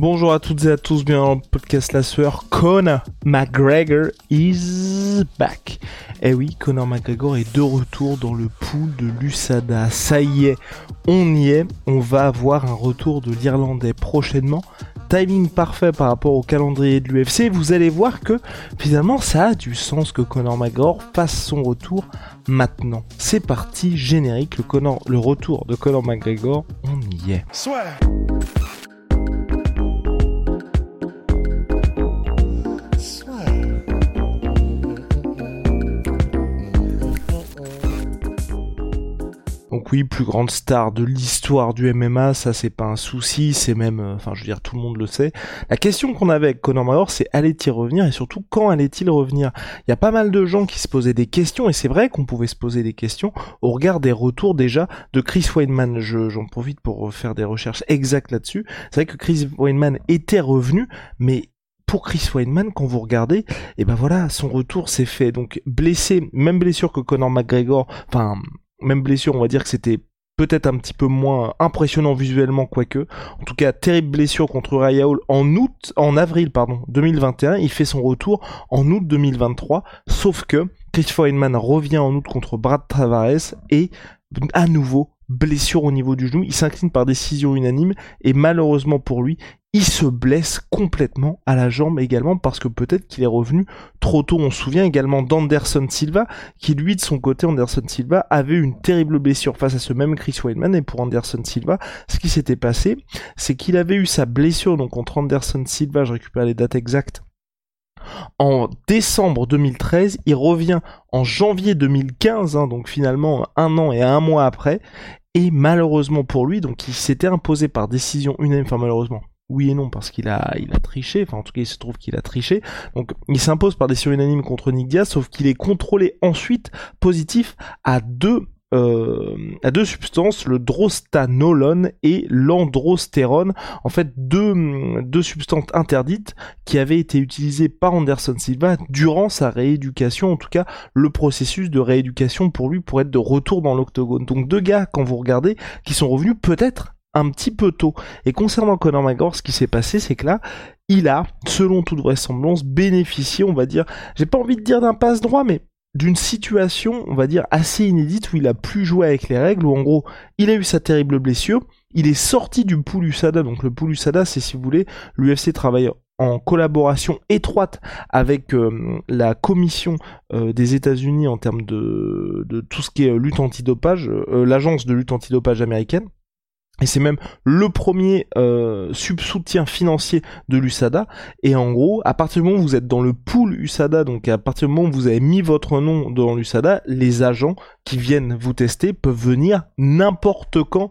Bonjour à toutes et à tous, bien dans le podcast La Sueur, Conor McGregor is back. Eh oui, Conor McGregor est de retour dans le pool de l'USADA. Ça y est, on y est, on va avoir un retour de l'Irlandais prochainement. Timing parfait par rapport au calendrier de l'UFC. Vous allez voir que finalement ça a du sens que Conor McGregor fasse son retour maintenant. C'est parti, générique, le, le retour de Conor McGregor, on y est. Oui, plus grande star de l'histoire du MMA, ça c'est pas un souci, c'est même, euh, enfin je veux dire, tout le monde le sait. La question qu'on avait avec Conor McGregor, c'est allait-il revenir et surtout quand allait-il revenir? Il y a pas mal de gens qui se posaient des questions et c'est vrai qu'on pouvait se poser des questions au regard des retours déjà de Chris Weidman. Je- J'en profite pour faire des recherches exactes là-dessus. C'est vrai que Chris Weidman était revenu, mais pour Chris Weidman, quand vous regardez, et ben voilà, son retour s'est fait donc blessé, même blessure que Conor McGregor, enfin même blessure, on va dire que c'était peut-être un petit peu moins impressionnant visuellement, quoique. En tout cas, terrible blessure contre Raya en août, en avril, pardon, 2021. Il fait son retour en août 2023. Sauf que Chris Weidman revient en août contre Brad Tavares et à nouveau blessure au niveau du genou. Il s'incline par décision unanime et malheureusement pour lui, il se blesse complètement à la jambe également parce que peut-être qu'il est revenu trop tôt. On se souvient également d'Anderson Silva qui lui de son côté Anderson Silva avait une terrible blessure face à ce même Chris Weidman. Et pour Anderson Silva ce qui s'était passé c'est qu'il avait eu sa blessure. Donc contre Anderson Silva je récupère les dates exactes en décembre 2013 il revient en janvier 2015 hein, donc finalement un an et un mois après et malheureusement pour lui donc il s'était imposé par décision unanime enfin malheureusement oui et non parce qu'il a il a triché enfin en tout cas il se trouve qu'il a triché. Donc il s'impose par décision unanime contre Nick sauf qu'il est contrôlé ensuite positif à deux euh, à deux substances, le drostanolone et l'androstérone, en fait deux, deux substances interdites qui avaient été utilisées par Anderson Silva durant sa rééducation, en tout cas le processus de rééducation pour lui pour être de retour dans l'octogone. Donc deux gars, quand vous regardez, qui sont revenus peut-être un petit peu tôt. Et concernant Conor McGregor, ce qui s'est passé, c'est que là, il a, selon toute vraisemblance, bénéficié, on va dire, j'ai pas envie de dire d'un passe droit, mais d'une situation, on va dire, assez inédite où il a plus joué avec les règles, où en gros, il a eu sa terrible blessure, il est sorti du pool USADA, donc le pool USADA, c'est si vous voulez, l'UFC travaille en collaboration étroite avec euh, la commission euh, des États-Unis en termes de, tout ce qui est euh, lutte antidopage, l'agence de lutte antidopage américaine. Et c'est même le premier euh, sub-soutien financier de l'USADA. Et en gros, à partir du moment où vous êtes dans le pool USADA, donc à partir du moment où vous avez mis votre nom dans l'USADA, les agents qui viennent vous tester peuvent venir n'importe quand,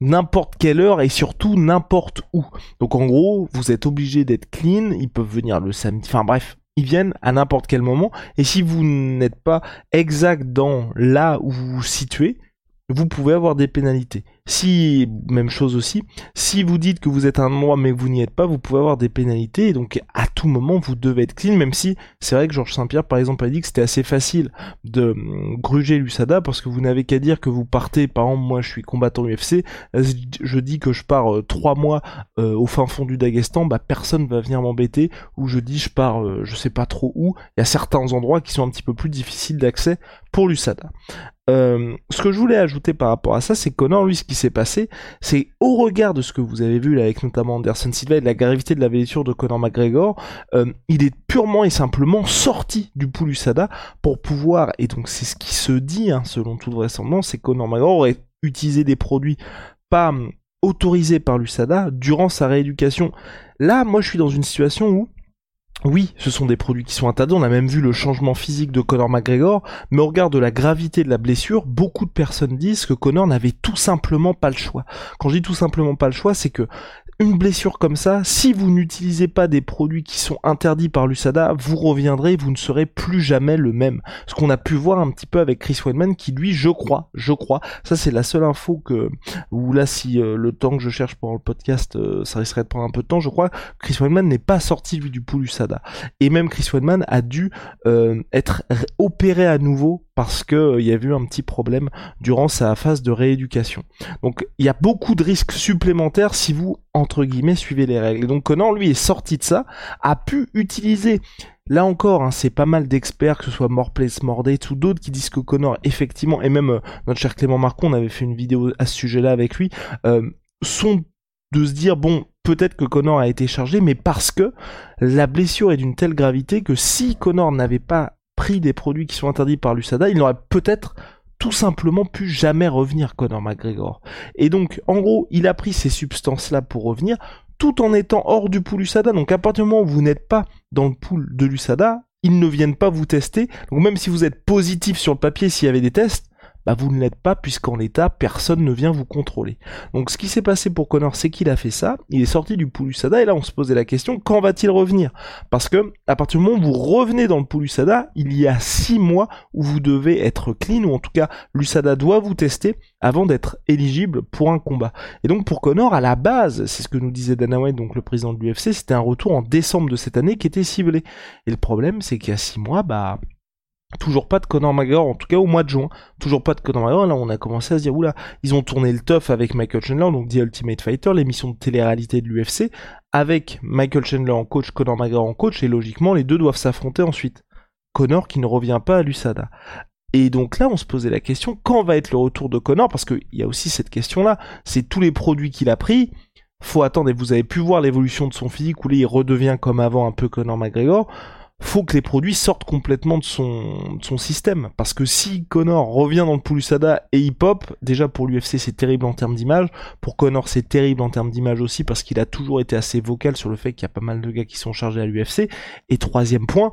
n'importe quelle heure et surtout n'importe où. Donc en gros, vous êtes obligé d'être clean, ils peuvent venir le samedi, enfin bref, ils viennent à n'importe quel moment. Et si vous n'êtes pas exact dans là où vous vous situez, vous pouvez avoir des pénalités. Si, même chose aussi, si vous dites que vous êtes un endroit mais que vous n'y êtes pas, vous pouvez avoir des pénalités. Et donc, à tout moment, vous devez être clean, même si c'est vrai que Georges Saint-Pierre, par exemple, a dit que c'était assez facile de hum, gruger l'USADA parce que vous n'avez qu'à dire que vous partez, par exemple, moi je suis combattant UFC, je dis que je pars euh, trois mois euh, au fin fond du Daghestan, bah personne va venir m'embêter, ou je dis je pars, euh, je sais pas trop où, il y a certains endroits qui sont un petit peu plus difficiles d'accès pour l'USADA. Euh, ce que je voulais ajouter par rapport à ça, c'est Connor, lui, ce qui s'est passé, c'est au regard de ce que vous avez vu là, avec notamment Anderson Silva et de la gravité de la blessure de Conor McGregor, euh, il est purement et simplement sorti du pool USADA pour pouvoir, et donc c'est ce qui se dit, hein, selon toute vraisemblance, c'est que Conor McGregor aurait utilisé des produits pas hum, autorisés par l'USADA durant sa rééducation. Là, moi, je suis dans une situation où oui, ce sont des produits qui sont interdits. On a même vu le changement physique de Conor McGregor. Mais au regard de la gravité de la blessure, beaucoup de personnes disent que Conor n'avait tout simplement pas le choix. Quand je dis tout simplement pas le choix, c'est que une blessure comme ça, si vous n'utilisez pas des produits qui sont interdits par l'USADA, vous reviendrez, vous ne serez plus jamais le même. Ce qu'on a pu voir un petit peu avec Chris Weidman, qui lui, je crois, je crois, ça c'est la seule info que, ou là si euh, le temps que je cherche pendant le podcast, euh, ça risquerait de prendre un peu de temps, je crois, Chris Weidman n'est pas sorti lui du pool USADA. Et même Chris Weidman a dû euh, être opéré à nouveau parce que il y a eu un petit problème durant sa phase de rééducation. Donc il y a beaucoup de risques supplémentaires si vous entre guillemets suivez les règles. Donc Connor lui est sorti de ça, a pu utiliser Là encore, hein, c'est pas mal d'experts, que ce soit More Place, More Date ou d'autres qui disent que Connor, effectivement, et même euh, notre cher Clément Marcon, on avait fait une vidéo à ce sujet-là avec lui, euh, sont de se dire, bon, peut-être que Connor a été chargé, mais parce que la blessure est d'une telle gravité que si Connor n'avait pas pris des produits qui sont interdits par l'USADA, il n'aurait peut-être tout simplement pu jamais revenir Conor McGregor. Et donc, en gros, il a pris ces substances-là pour revenir, tout en étant hors du pool USADA. Donc, à partir du moment où vous n'êtes pas dans le pool de l'USADA, ils ne viennent pas vous tester. Donc, même si vous êtes positif sur le papier, s'il y avait des tests, bah vous ne l'êtes pas puisqu'en l'état, personne ne vient vous contrôler. Donc ce qui s'est passé pour Connor, c'est qu'il a fait ça, il est sorti du pool USADA et là on se posait la question, quand va-t-il revenir? Parce que à partir du moment où vous revenez dans le pool USADA, il y a six mois où vous devez être clean, ou en tout cas l'USADA doit vous tester avant d'être éligible pour un combat. Et donc pour Connor, à la base, c'est ce que nous disait Dana White, donc le président de l'UFC, c'était un retour en décembre de cette année qui était ciblé. Et le problème, c'est qu'il y a six mois, bah Toujours pas de Conor McGregor, en tout cas au mois de juin. Toujours pas de Conor McGregor. Là, on a commencé à se dire, oula, ils ont tourné le tough avec Michael Chandler, donc The Ultimate Fighter, l'émission de télé-réalité de l'UFC, avec Michael Chandler en coach, Conor McGregor en coach, et logiquement, les deux doivent s'affronter ensuite. Conor qui ne revient pas à l'USADA. Et donc là, on se posait la question, quand va être le retour de Conor? Parce qu'il y a aussi cette question-là, c'est tous les produits qu'il a pris, faut attendre, et vous avez pu voir l'évolution de son physique, où il redevient comme avant un peu Conor McGregor faut que les produits sortent complètement de son, système. Parce que si Connor revient dans le pool et hip-hop, déjà pour l'UFC c'est terrible en termes d'image, pour Connor c'est terrible en termes d'image aussi parce qu'il a toujours été assez vocal sur le fait qu'il y a pas mal de gars qui sont chargés à l'UFC. Et troisième point,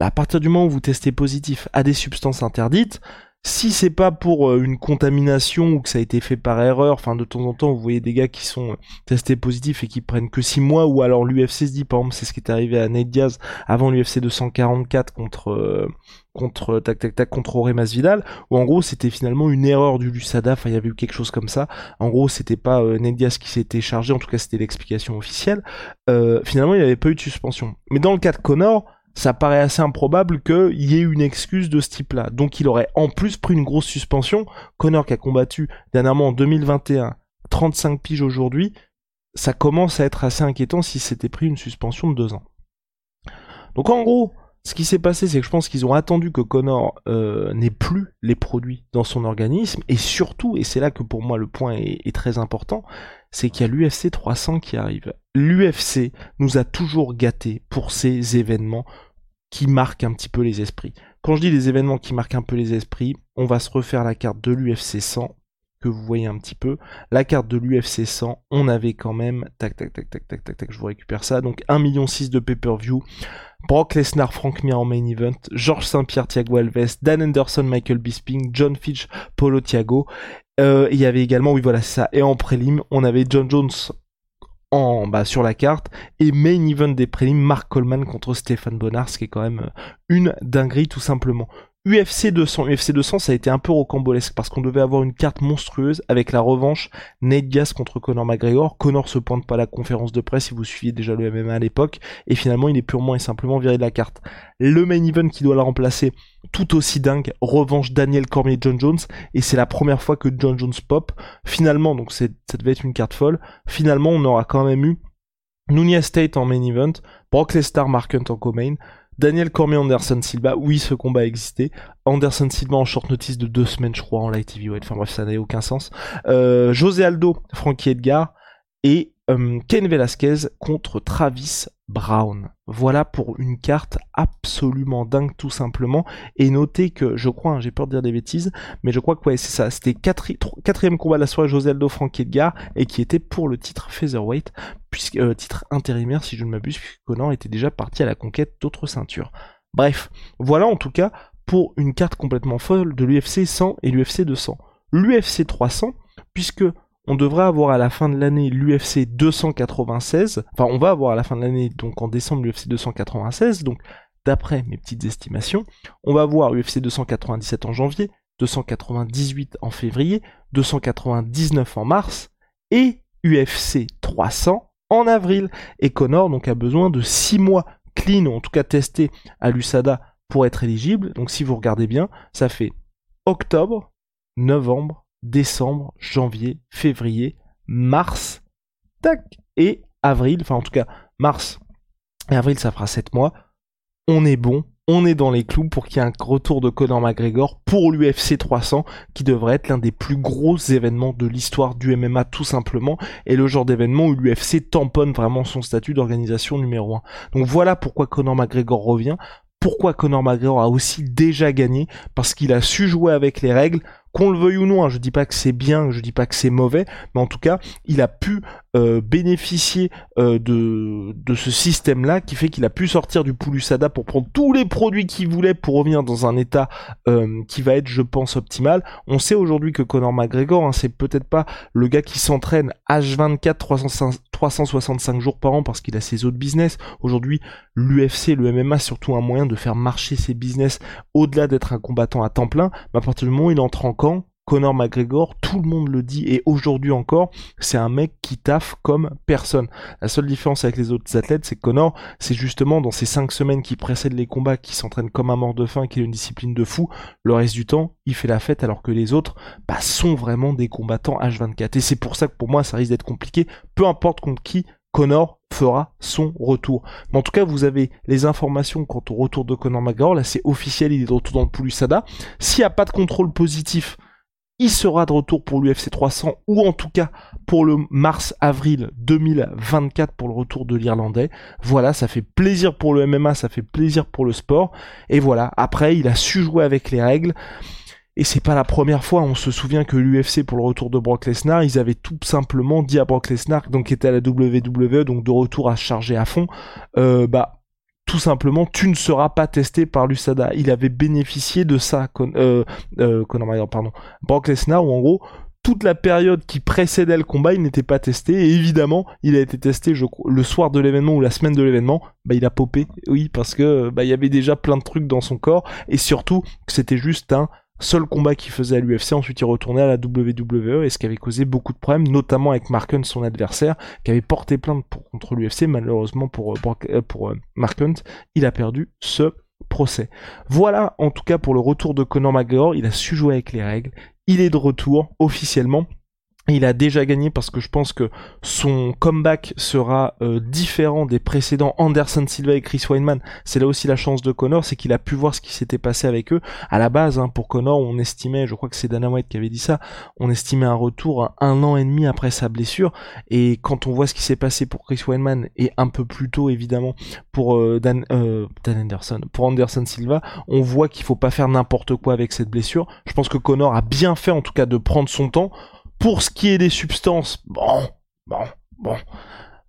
À partir du moment où vous testez positif à des substances interdites, si c'est pas pour euh, une contamination ou que ça a été fait par erreur, enfin de temps en temps vous voyez des gars qui sont euh, testés positifs et qui prennent que 6 mois, ou alors l'UFC se dit par exemple c'est ce qui est arrivé à Nate Diaz avant l'UFC 244 contre euh, contre tac tac tac contre Ore Masvidal, où en gros c'était finalement une erreur du Lusada, enfin il y avait eu quelque chose comme ça. En gros c'était pas euh, Nate Diaz qui s'était chargé, en tout cas c'était l'explication officielle. finalement il n'y avait pas eu de suspension. Mais dans le cas de Connor ça paraît assez improbable qu'il y ait une excuse de ce type-là. Donc il aurait en plus pris une grosse suspension. Connor qui a combattu dernièrement en 2021, 35 piges aujourd'hui, ça commence à être assez inquiétant si c'était pris une suspension de deux ans. Donc en gros, ce qui s'est passé, c'est que je pense qu'ils ont attendu que Connor euh, n'ait plus les produits dans son organisme, et surtout, et c'est là que pour moi le point est, très important, c'est qu'il y a l'UFC 300 qui arrive. L'UFC nous a toujours gâtés pour ces événements qui marquent un petit peu les esprits. Quand je dis les événements qui marquent un peu les esprits, on va se refaire la carte de l'UFC 100 que vous voyez un petit peu. La carte de l'UFC 100, on avait quand même, tac tac tac tac tac tac tac, je vous récupère ça, donc 1,6 million de pay-per-view, Brock Lesnar, Frank Mir en main event, Georges Saint-Pierre, Thiago Alves, Dan Anderson, Michael Bisping, John Fitch, Polo Thiago. Euh, il y avait également, oui voilà ça, et en prélim, on avait John Jones en bas sur la carte. Et main event des prélims Mark Coleman contre Stéphane Bonnard ce qui est quand même une dinguerie tout simplement UFC 200, UFC 200, ça a été un peu rocambolesque parce qu'on devait avoir une carte monstrueuse avec la revanche Nate Diaz contre Conor McGregor. Conor se pointe pas à la conférence de presse si vous suiviez déjà le MMA à l'époque et finalement il est purement et simplement viré de la carte. Le main event qui doit la remplacer, tout aussi dingue, revanche Daniel Cormier John Jones et c'est la première fois que John Jones pop. Finalement, donc ça devait être une carte folle. Finalement, on aura quand même eu Nunez State en main event, Brock Lesnar Mark Hunt en co-main, Daniel Cormier Anderson Silva, oui ce combat a existé. Anderson Silva en short notice de deux semaines je crois en light TV, enfin bref ça n'a aucun sens. Euh, José Aldo, Frankie Edgar et euh, Ken Velasquez contre Travis Brown. Voilà pour une carte absolument dingue tout simplement. Et notez que, je crois, hein, j'ai peur de dire des bêtises, mais je crois que ouais, c'est ça. C'était quatrième combat de la soirée José Aldo Frank Edgar et qui était pour le titre Featherweight, puisque, euh, titre intérimaire si je ne m'abuse, puisque Conan était déjà parti à la conquête d'autres ceintures. Bref, voilà en tout cas pour une carte complètement folle de l'UFC 100 et l'UFC 200. L'UFC 300, puisque on devrait avoir à la fin de l'année l'UFC 296. Enfin, on va avoir à la fin de l'année, donc en décembre, l'UFC 296. Donc, d'après mes petites estimations, on va avoir UFC 297 en janvier, 298 en février, 299 en mars et UFC 300 en avril. Et Connor donc a besoin de 6 mois clean, ou en tout cas testé à l'USADA pour être éligible. Donc si vous regardez bien, ça fait octobre, novembre, décembre, janvier, février, mars, tac, et avril, enfin en tout cas mars et avril ça fera 7 mois, on est bon, on est dans les clous pour qu'il y ait un retour de Conor McGregor pour l'UFC 300 qui devrait être l'un des plus gros événements de l'histoire du MMA tout simplement et le genre d'événement où l'UFC tamponne vraiment son statut d'organisation numéro 1. Donc voilà pourquoi Conor McGregor revient, pourquoi Conor McGregor a aussi déjà gagné parce qu'il a su jouer avec les règles qu'on le veuille ou non, hein, je dis pas que c'est bien, je dis pas que c'est mauvais, mais en tout cas, il a pu euh, bénéficier euh, de, ce système-là qui fait qu'il a pu sortir du Poulusada pour prendre tous les produits qu'il voulait pour revenir dans un état euh, qui va être, je pense, optimal. On sait aujourd'hui que Conor McGregor, hein, c'est peut-être pas le gars qui s'entraîne H24 365 jours par an parce qu'il a ses autres business. Aujourd'hui, l'UFC, le MMA, surtout un moyen de faire marcher ses business au-delà d'être un combattant à temps plein. Mais à partir du moment où il entre en camp, Conor McGregor, tout le monde le dit et aujourd'hui encore, c'est un mec qui taffe comme personne. La seule différence avec les autres athlètes, c'est que Conor, c'est justement dans ces cinq semaines qui précèdent les combats, qui s'entraîne comme un mort de faim, qui est une discipline de fou. Le reste du temps, il fait la fête alors que les autres, bah, sont vraiment des combattants H24. Et c'est pour ça que pour moi, ça risque d'être compliqué. Peu importe contre qui, Conor fera son retour. Mais en tout cas, vous avez les informations quant au retour de Conor McGregor. Là, c'est officiel, il est de retour dans le Poulusada. S'il n'y a pas de contrôle positif, il sera de retour pour l'UFC 300 ou en tout cas pour le mars-avril 2024 pour le retour de l'Irlandais. Voilà, ça fait plaisir pour le MMA, ça fait plaisir pour le sport. Et voilà, après, il a su jouer avec les règles. Et c'est pas la première fois, on se souvient que l'UFC pour le retour de Brock Lesnar, ils avaient tout simplement dit à Brock Lesnar, donc qui était à la WWE, donc de retour à charger à fond, euh, bah tout simplement, tu ne seras pas testé par l'USADA. Il avait bénéficié de ça, Con euh, euh, pardon, Brock Lesnar, où en gros, toute la période qui précédait le combat, il n'était pas testé. Et évidemment, il a été testé je, le soir de l'événement ou la semaine de l'événement. Bah, il a popé, oui, parce que bah, il y avait déjà plein de trucs dans son corps. Et surtout, c'était juste un seul combat qu'il faisait à l'UFC, ensuite il retournait à la WWE, et ce qui avait causé beaucoup de problèmes, notamment avec Mark Hunt, son adversaire, qui avait porté plainte contre l'UFC, malheureusement pour, euh, euh, euh, Mark Hunt, il a perdu ce procès. Voilà en tout cas pour le retour de Conor McGregor, il a su jouer avec les règles, il est de retour officiellement, il a déjà gagné parce que je pense que son comeback sera euh, différent des précédents Anderson Silva et Chris Weinman. C'est là aussi la chance de Connor, c'est qu'il a pu voir ce qui s'était passé avec eux. À la base, hein, pour Connor, on estimait, je crois que c'est Dana White qui avait dit ça, on estimait un retour un an et demi après sa blessure. Et quand on voit ce qui s'est passé pour Chris Weinman et un peu plus tôt évidemment pour euh, Dan, euh, Dan Anderson, pour Anderson Silva, on voit qu'il faut pas faire n'importe quoi avec cette blessure. Je pense que Connor a bien fait en tout cas de prendre son temps. Pour ce qui est des substances, bon, bon, bon,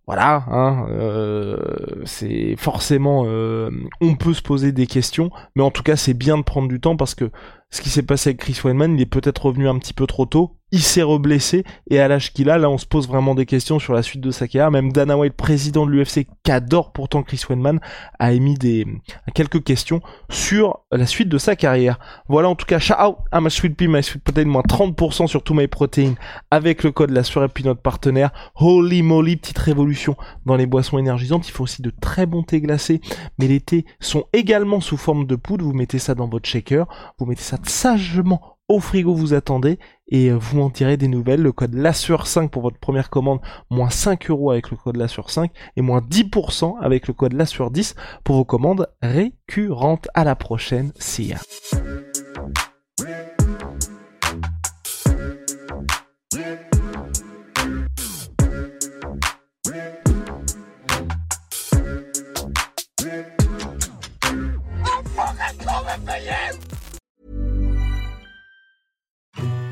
voilà, hein, euh, c'est forcément, euh, on peut se poser des questions, mais en tout cas c'est bien de prendre du temps parce que ce qui s'est passé avec Chris Weinman, il est peut-être revenu un petit peu trop tôt, il s'est reblessé et à l'âge qu'il a, là on se pose vraiment des questions sur la suite de sa carrière. Même Dana White, président de l'UFC, qu'adore pourtant Chris Weidman, a émis des quelques questions sur la suite de sa carrière. Voilà en tout cas, shout out à ma sweet pea, my sweet protein, moins 30% sur tout my protein avec le code la et puis notre partenaire. Holy moly, petite révolution dans les boissons énergisantes. Il faut aussi de très bons thés glacés, mais les thés sont également sous forme de poudre. Vous mettez ça dans votre shaker, vous mettez ça sagement au frigo vous attendez et euh, vous m'en tirez des nouvelles. Le code LASSUR5 pour votre première commande, moins 5 euros avec le code LASSUR5 et moins 10% avec le code LASSUR10 pour vos commandes récurrentes. À la prochaine, see.